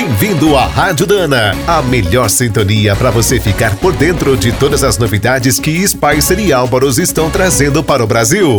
Bem-vindo à Rádio Dana, a melhor sintonia para você ficar por dentro de todas as novidades que Spicer e Álvaros estão trazendo para o Brasil.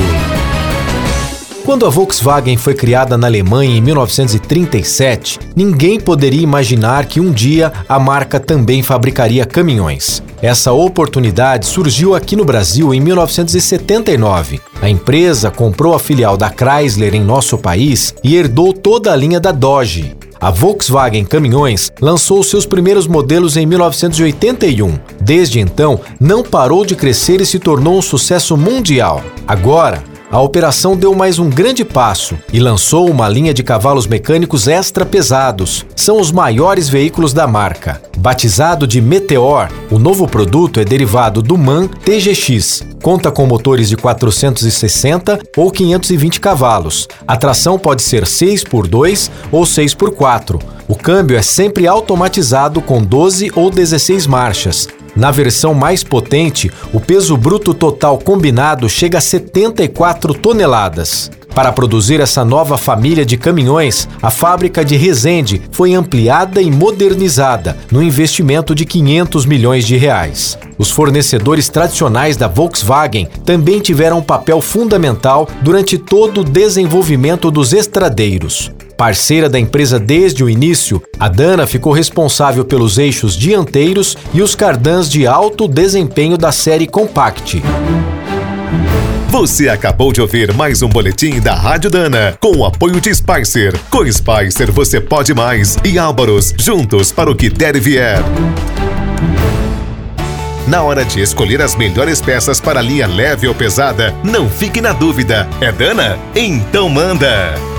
Quando a Volkswagen foi criada na Alemanha em 1937, ninguém poderia imaginar que um dia a marca também fabricaria caminhões. Essa oportunidade surgiu aqui no Brasil em 1979. A empresa comprou a filial da Chrysler em nosso país e herdou toda a linha da Dodge. A Volkswagen Caminhões lançou seus primeiros modelos em 1981. Desde então, não parou de crescer e se tornou um sucesso mundial. Agora, a operação deu mais um grande passo e lançou uma linha de cavalos mecânicos extra pesados. São os maiores veículos da marca. Batizado de Meteor, o novo produto é derivado do MAN TGX. Conta com motores de 460 ou 520 cavalos. A tração pode ser 6x2 ou 6x4. O câmbio é sempre automatizado com 12 ou 16 marchas. Na versão mais potente, o peso bruto total combinado chega a 74 toneladas. Para produzir essa nova família de caminhões, a fábrica de Resende foi ampliada e modernizada, no investimento de 500 milhões de reais. Os fornecedores tradicionais da Volkswagen também tiveram um papel fundamental durante todo o desenvolvimento dos estradeiros. Parceira da empresa desde o início, a Dana ficou responsável pelos eixos dianteiros e os cardãs de alto desempenho da série Compact. Você acabou de ouvir mais um boletim da Rádio Dana, com o apoio de Spicer. Com Spicer você pode mais. E Álvaros, juntos para o que der e vier. Na hora de escolher as melhores peças para linha leve ou pesada, não fique na dúvida. É Dana? Então manda!